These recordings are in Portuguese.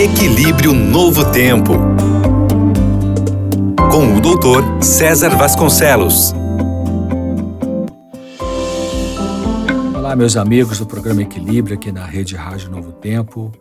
Equilíbrio Novo Tempo. Com o doutor César Vasconcelos. Olá, meus amigos do programa Equilíbrio aqui na Rede Rádio Novo Tempo.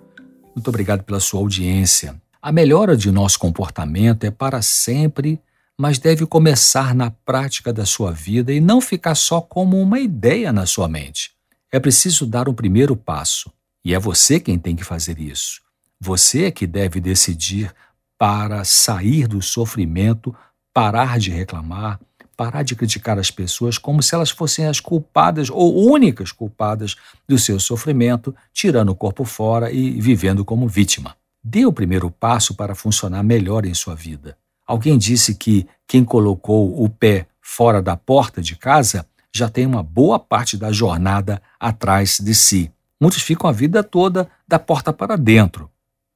Muito obrigado pela sua audiência. A melhora de nosso comportamento é para sempre, mas deve começar na prática da sua vida e não ficar só como uma ideia na sua mente. É preciso dar um primeiro passo, e é você quem tem que fazer isso. Você é que deve decidir para sair do sofrimento, parar de reclamar, parar de criticar as pessoas como se elas fossem as culpadas ou únicas culpadas do seu sofrimento, tirando o corpo fora e vivendo como vítima. Dê o primeiro passo para funcionar melhor em sua vida. Alguém disse que quem colocou o pé fora da porta de casa já tem uma boa parte da jornada atrás de si. Muitos ficam a vida toda da porta para dentro,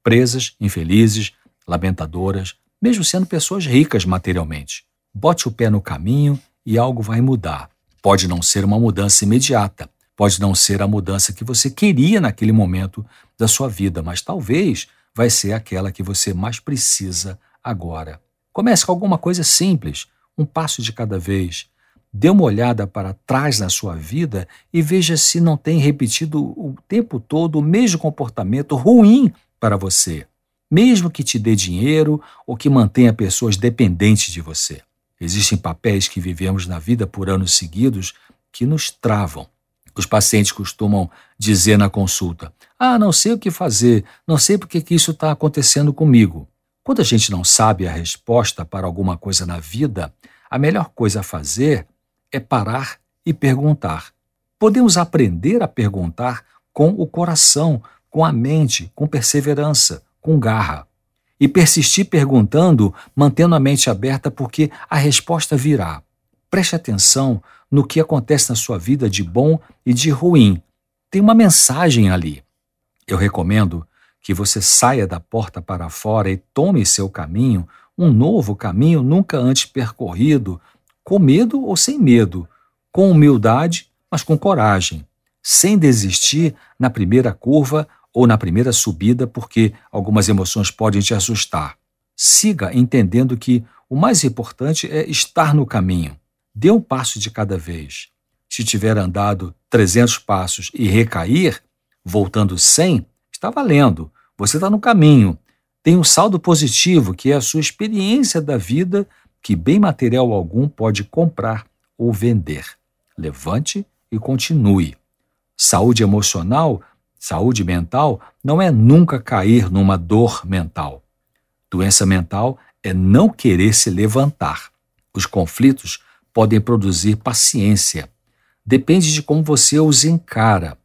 presas, infelizes, lamentadoras, mesmo sendo pessoas ricas materialmente. Bote o pé no caminho e algo vai mudar. Pode não ser uma mudança imediata, pode não ser a mudança que você queria naquele momento da sua vida, mas talvez vai ser aquela que você mais precisa agora. Comece com alguma coisa simples, um passo de cada vez. Dê uma olhada para trás na sua vida e veja se não tem repetido o tempo todo o mesmo comportamento ruim para você, mesmo que te dê dinheiro ou que mantenha pessoas dependentes de você. Existem papéis que vivemos na vida por anos seguidos que nos travam. Os pacientes costumam dizer na consulta: Ah, não sei o que fazer, não sei por que isso está acontecendo comigo. Quando a gente não sabe a resposta para alguma coisa na vida, a melhor coisa a fazer é parar e perguntar. Podemos aprender a perguntar com o coração, com a mente, com perseverança, com garra. E persistir perguntando, mantendo a mente aberta, porque a resposta virá. Preste atenção no que acontece na sua vida de bom e de ruim. Tem uma mensagem ali. Eu recomendo que você saia da porta para fora e tome seu caminho, um novo caminho nunca antes percorrido, com medo ou sem medo, com humildade, mas com coragem, sem desistir na primeira curva ou na primeira subida, porque algumas emoções podem te assustar. Siga entendendo que o mais importante é estar no caminho. Dê um passo de cada vez. Se tiver andado 300 passos e recair, voltando 100, está valendo. Você está no caminho. Tem um saldo positivo, que é a sua experiência da vida, que bem material algum pode comprar ou vender. Levante e continue. Saúde emocional Saúde mental não é nunca cair numa dor mental. Doença mental é não querer se levantar. Os conflitos podem produzir paciência. Depende de como você os encara.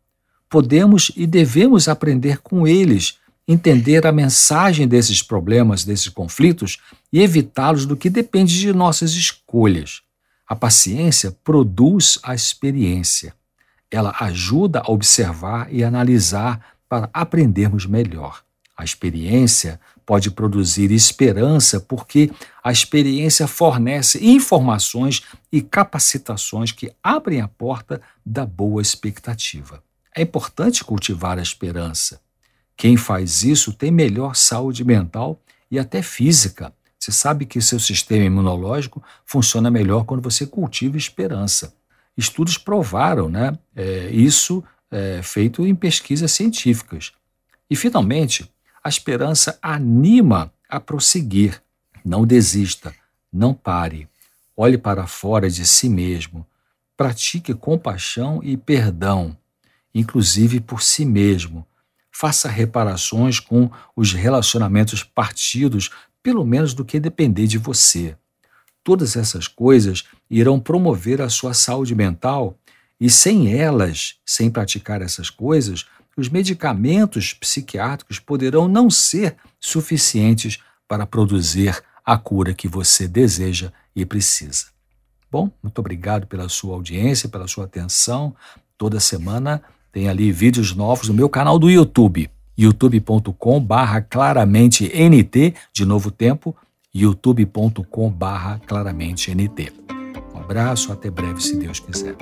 Podemos e devemos aprender com eles, entender a mensagem desses problemas, desses conflitos e evitá-los do que depende de nossas escolhas. A paciência produz a experiência ela ajuda a observar e analisar para aprendermos melhor. A experiência pode produzir esperança porque a experiência fornece informações e capacitações que abrem a porta da boa expectativa. É importante cultivar a esperança. Quem faz isso tem melhor saúde mental e até física. Você sabe que seu sistema imunológico funciona melhor quando você cultiva esperança estudos provaram né, é, isso é, feito em pesquisas científicas. E, finalmente, a esperança anima a prosseguir. Não desista, não pare, olhe para fora de si mesmo, pratique compaixão e perdão, inclusive por si mesmo. Faça reparações com os relacionamentos partidos, pelo menos do que depender de você. Todas essas coisas irão promover a sua saúde mental e sem elas, sem praticar essas coisas, os medicamentos psiquiátricos poderão não ser suficientes para produzir a cura que você deseja e precisa. Bom, muito obrigado pela sua audiência, pela sua atenção. Toda semana tem ali vídeos novos no meu canal do YouTube, youtube.com/barra claramente nt de novo tempo youtube.com claramente nt. Um abraço, até breve, se Deus quiser.